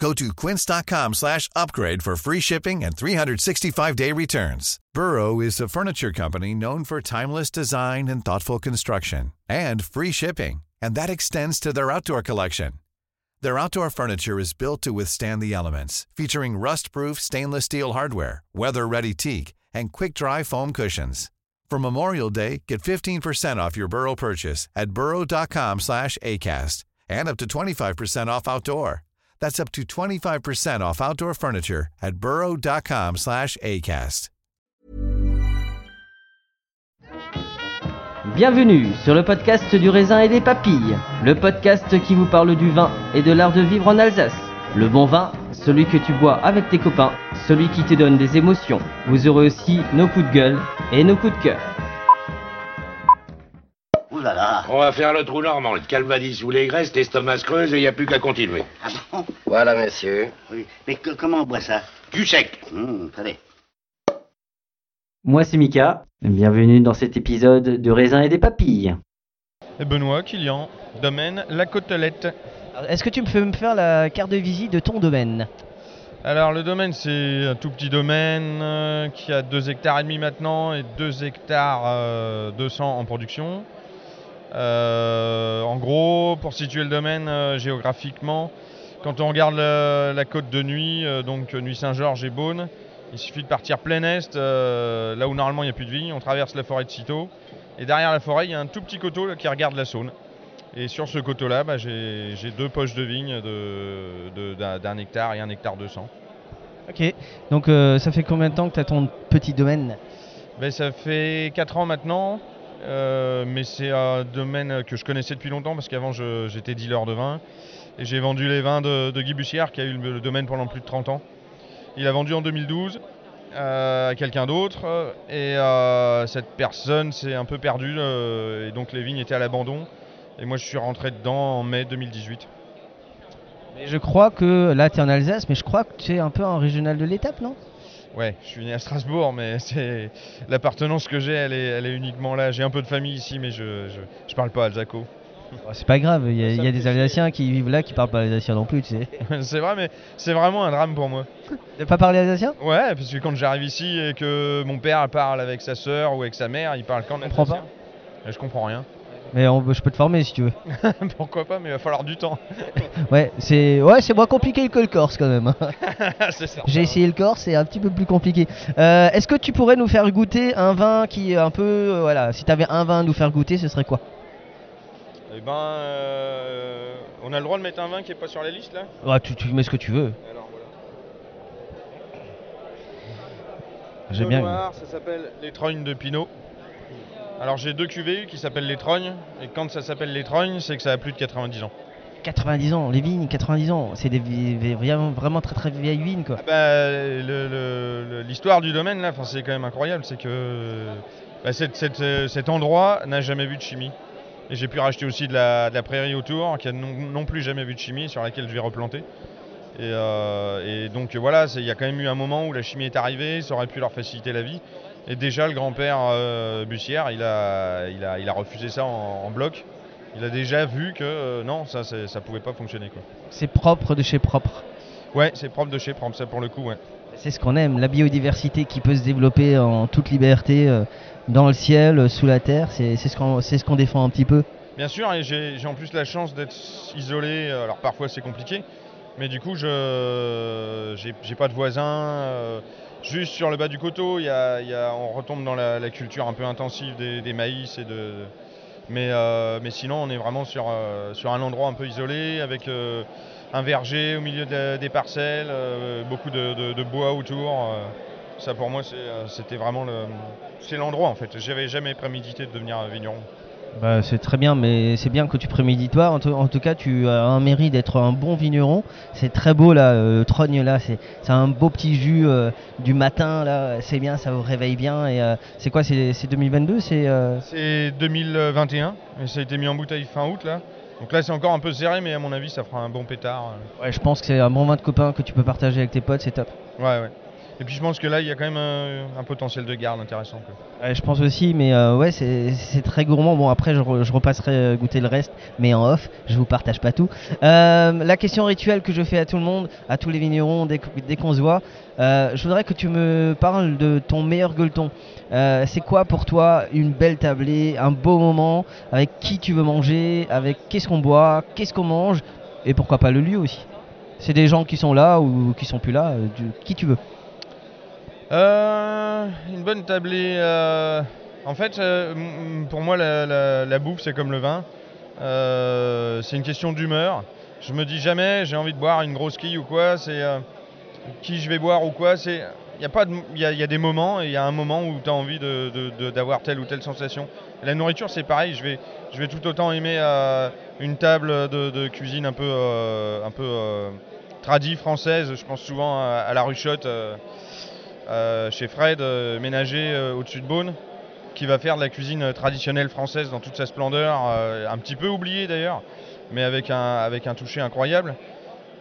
Go to quince.com slash upgrade for free shipping and 365-day returns. Burrow is a furniture company known for timeless design and thoughtful construction and free shipping, and that extends to their outdoor collection. Their outdoor furniture is built to withstand the elements, featuring rust-proof stainless steel hardware, weather-ready teak, and quick-dry foam cushions. For Memorial Day, get 15% off your Burrow purchase at burrow.com slash ACAST and up to 25% off outdoor. That's up to 25% off outdoor furniture at burrow.com slash ACAST. Bienvenue sur le podcast du raisin et des papilles, le podcast qui vous parle du vin et de l'art de vivre en Alsace. Le bon vin, celui que tu bois avec tes copains, celui qui te donne des émotions. Vous aurez aussi nos coups de gueule et nos coups de cœur. Ouh là là. On va faire le trou normand, le calvadis ou les graisses, l'estomac se creuse et il n'y a plus qu'à continuer. Ah bon? Voilà, monsieur. Oui. Mais que- comment on boit ça? Du sec. Hum, Allez. Moi c'est Mika, bienvenue dans cet épisode de raisin et des papilles. Et Benoît, Kilian, domaine La Côtelette. Est-ce que tu peux me faire la carte de visite de ton domaine? Alors le domaine c'est un tout petit domaine euh, qui a 2 hectares et demi maintenant et 2 hectares euh, 200 en production. Euh, en gros, pour situer le domaine euh, géographiquement, quand on regarde la, la côte de Nuit, euh, donc Nuit Saint-Georges et Beaune, il suffit de partir plein est, là où normalement il n'y a plus de vigne, on traverse la forêt de Citeaux, et derrière la forêt il y a un tout petit coteau là, qui regarde la Saône. Et sur ce coteau-là, bah, j'ai j'ai deux poches de vigne de- de- d'un d'un hectare et un hectare 200. Ok. Donc euh, ça fait combien de temps que tu as ton petit domaine? Ben, ça fait 4 ans maintenant, euh, mais c'est un domaine que je connaissais depuis longtemps parce qu'avant j'étais dealer de vin et j'ai vendu les vins de, Guy Bussière qui a eu le, domaine pendant plus de 30 ans. Il a vendu en 2012 euh, à quelqu'un d'autre et euh, cette personne s'est un peu perdue et donc les vignes étaient à l'abandon et moi je suis rentré dedans en mai 2018. Mais Je crois que là tu es en Alsace, mais je crois que tu es un peu un régional de l'étape, non? Ouais, je suis né à Strasbourg, mais c'est l'appartenance que j'ai, elle est, elle est uniquement là. J'ai un peu de famille ici, mais je, je, je parle pas alsaco. Oh, C'est pas grave, il y a, y des Alsaciens qui vivent là qui parlent pas alsacien non plus, tu sais. c'est vrai, mais c'est vraiment un drame pour moi. Tu pas parlé alsacien? Ouais, parce que quand j'arrive ici et que mon père parle avec sa sœur ou avec sa mère, il parle qu'en comprends alsacien. Et je comprends rien. Mais on- je peux te former si tu veux. Pourquoi pas, mais il va falloir du temps. Ouais, c'est ouais, c'est moins compliqué que le corse quand même. ça. J'ai essayé le corse, c'est un petit peu plus compliqué. Euh, Est-ce que tu pourrais nous faire goûter un vin qui est un peu, euh, voilà, si tu avais un vin à nous faire goûter, ce serait quoi? Eh ben, euh, on a le droit de mettre un vin qui est pas sur la liste là? Ouais, tu, tu mets ce que tu veux. Alors voilà. J'ai Pinot bien. noir, ça s'appelle les trognes de Pinot. Alors j'ai deux cuvées qui s'appellent les trognes, et quand ça s'appelle les trognes, c'est que ça a plus de 90 ans. 90 ans, les vignes, 90 ans, c'est des vraiment, vraiment très très vieilles vignes quoi. Ah bah, L'histoire du domaine là, c'est quand même incroyable, c'est que bah, cette- cette, cet endroit n'a jamais vu de chimie. Et j'ai pu racheter aussi de la, de la prairie autour, qui a non, non plus jamais vu de chimie, sur laquelle je vais replanter. Et, euh, et donc voilà, il y a quand même eu un moment où la chimie est arrivée, ça aurait pu leur faciliter la vie. Et déjà, le grand-père euh, Bussière, il a, il, a, il a refusé ça en, en bloc. Il a déjà vu que euh, non, ça, ça pouvait pas fonctionner. Quoi. C'est propre de chez propre. Ouais, c'est propre de chez propre, ça pour le coup, ouais. C'est ce qu'on aime, la biodiversité qui peut se développer en toute liberté euh, dans le ciel, sous la terre, c'est ce qu'on c'est ce qu'on défend un petit peu. Bien sûr, et j'ai en plus la chance d'être isolé. Alors parfois c'est compliqué, mais du coup je j'ai pas de voisins. Juste sur le bas du coteau, on retombe dans la, culture un peu intensive des, maïs et de. Mais, euh, mais sinon, on est vraiment sur, euh, sur un endroit un peu isolé, avec euh, un verger au milieu de- des parcelles, beaucoup de, bois autour. ça, pour moi, c'était vraiment le, c'est l'endroit en fait. J'avais jamais prémédité de devenir vigneron. Bah, c'est très bien, mais c'est bien que tu prémédites pas. En tout, en tout cas, tu as un mérite d'être un bon vigneron. C'est très beau là, euh, le trogne là, c'est un beau petit jus euh, du matin là. C'est bien, ça vous réveille bien. Et euh, c'est quoi C'est c'est 2022 C'est euh, C'est 2021 et ça a été mis en bouteille fin août là. Donc là, c'est encore un peu serré, mais à mon avis, ça fera un bon pétard. ouais, je pense que c'est un bon vin de copain que tu peux partager avec tes potes. C'est top. Ouais, ouais. Et puis je pense que là, il y a quand même un, potentiel de garde intéressant. je pense aussi, mais euh, ouais, c'est très gourmand. Bon, après, je, re- je repasserai euh, goûter le reste, mais en off, je vous partage pas tout. Euh, la question rituelle que je fais à tout le monde, à tous les vignerons, dès, qu'on se voit, je voudrais que tu me parles de ton meilleur gueuleton. C'est quoi pour toi une belle tablée, un beau moment, avec qui tu veux manger, avec qu'est-ce qu'on boit, qu'est-ce qu'on mange, et pourquoi pas le lieu aussi. C'est des gens qui sont là ou qui sont plus là, qui tu veux. Euh, une bonne tablée. euh, En fait, euh, pour moi, la, la- bouffe, c'est comme le vin. Euh, c'est une question d'humeur. Je me dis jamais, j'ai envie de boire une grosse quille ou quoi. C'est qui je vais boire ou quoi. C'est il y a pas y des moments et il y a un moment où tu as envie de- d'avoir telle ou telle sensation. La nourriture, c'est pareil. Je vais, je vais tout autant aimer une table de, cuisine un peu, un peu tradie française. Je pense souvent à, à la ruchotte. Euh, chez Fred, euh, ménager euh, au-dessus de Beaune, qui va faire de la cuisine traditionnelle française dans toute sa splendeur, un petit peu oubliée d'ailleurs, mais avec un, toucher incroyable.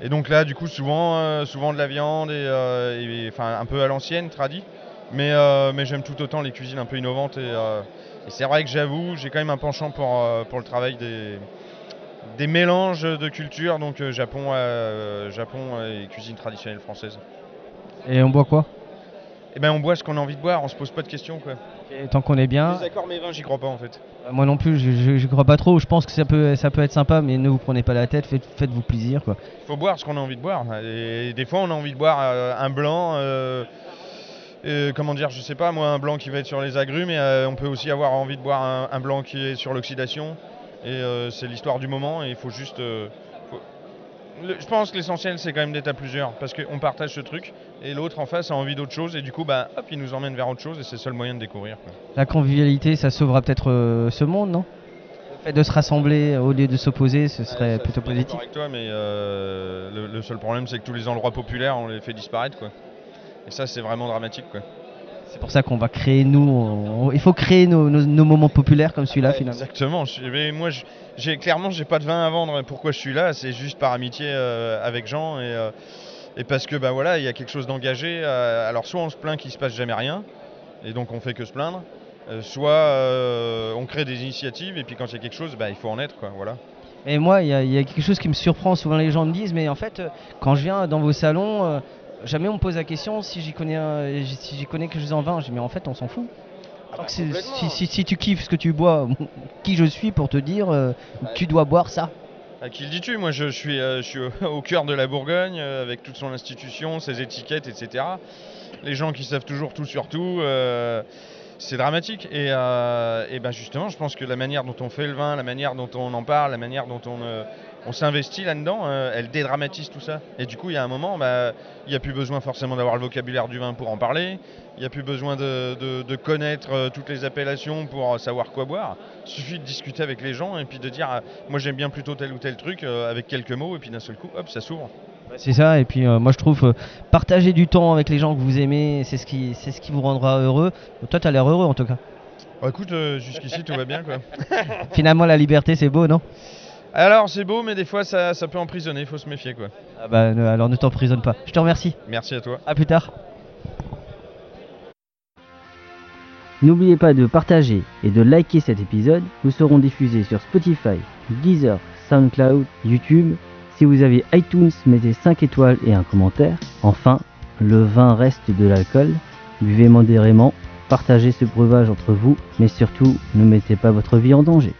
Et donc là, du coup, souvent, souvent de la viande, et, un peu à l'ancienne, tradit, mais, j'aime tout autant les cuisines un peu innovantes. Et, c'est vrai que j'avoue, j'ai quand même un penchant pour, le travail des, mélanges de cultures, donc Japon, Japon et cuisine traditionnelle française. Et on boit quoi? Eh ben on boit ce qu'on a envie de boire, on se pose pas de questions quoi. Et Tant qu'on est bien. Les accords mes vins, j'y crois pas en fait. Euh, Moi non plus, je, crois pas trop. Je pense que ça peut, ça peut être sympa, mais ne vous prenez pas la tête, faites, faites-vous plaisir quoi. Faut boire ce qu'on a envie de boire. Et des fois on a envie de boire euh, un blanc, euh, euh, comment dire, je sais pas moi, un blanc qui va être sur les agrumes, mais on peut aussi avoir envie de boire un, un blanc qui est sur l'oxydation. Et c'est l'histoire du moment et il faut juste. Euh, Le- je pense que l'essentiel c'est quand même d'être à plusieurs parce qu'on partage ce truc et l'autre en face a envie d'autre chose et du coup bah hop il nous emmène vers autre chose et c'est le seul moyen de découvrir. quoi. La convivialité, ça sauvera peut-être euh, ce monde, non? Le fait de se rassembler au lieu de s'opposer, ce serait Ça, plutôt je suis bien positif. d'accord avec toi, mais euh, le, le seul problème, c'est que tous les endroits populaires, on les fait disparaître, quoi. Et ça, c'est vraiment dramatique, quoi. C'est pour ça qu'on va créer, nous, on- il faut créer nos, nos- nos moments populaires comme celui-là finalement. Exactement. Je- mais moi, je- j'ai clairement, j'ai pas de vin à vendre. Pourquoi je suis là? C'est juste par amitié euh, avec Jean et, euh, et parce que, bah voilà, il y a quelque chose d'engagé. euh, alors, soit on se plaint qu'il se passe jamais rien, et donc on fait que se plaindre. soit on crée des initiatives et puis quand il y a quelque chose, bah, il faut en être, quoi. Voilà. Et moi, il y, a- il y a quelque chose qui me surprend. Souvent, les gens me disent, mais en fait, quand je viens dans vos salons, jamais on me pose la question si j'y connais, un- si j'y connais quelque chose en vin. Je dis, mais en fait, on s'en fout. Donc, c'est- si, si- si tu kiffes ce que tu bois, qui je suis pour te dire, euh, tu dois boire ça. À qui le dis-tu? Moi, je, je suis, euh, je suis au, au cœur de la Bourgogne, euh, avec toute son institution, ses étiquettes, etc. Les gens qui savent toujours tout sur tout, c'est dramatique. Et, euh, ben justement, je pense que la manière dont on fait le vin, la manière dont on en parle, la manière dont on, euh, s'investit là-dedans, euh, elle dédramatise tout ça. Et du coup, il y a un moment, bah, il n'y a plus besoin forcément d'avoir le vocabulaire du vin pour en parler. Il n'y a plus besoin de, de- connaître toutes les appellations pour savoir quoi boire. Il suffit de discuter avec les gens et puis de dire, ah, moi j'aime bien plutôt tel ou tel truc avec quelques mots et puis d'un seul coup, hop, ça s'ouvre. C'est ça, et puis euh, moi je trouve euh, partager du temps avec les gens que vous aimez, c'est ce qui, c'est ce qui vous rendra heureux. Toi, tu as l'air heureux en tout cas. Bon, écoute, euh, jusqu'ici tout va bien quoi. Finalement, la liberté, c'est beau, non? Alors c'est beau, mais des fois ça, ça peut emprisonner, il faut se méfier quoi. Ah bah, ne- alors ne t'emprisonne pas. Je te remercie. Merci à toi. À plus tard. N'oubliez pas de partager et de liker cet épisode. Nous serons diffusés sur Spotify, Deezer, SoundCloud, YouTube. Si vous avez iTunes, mettez 5 étoiles et un commentaire. Enfin, le vin reste de l'alcool. Buvez modérément, partagez ce breuvage entre vous, mais surtout, ne mettez pas votre vie en danger.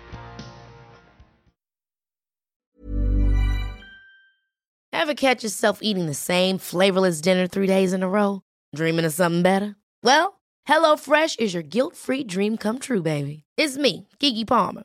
Ever catch yourself eating the same flavorless dinner three days in a row? Dreaming of something better? Well, HelloFresh is your guilt-free dream come true, baby. It's me, Kiki Palmer.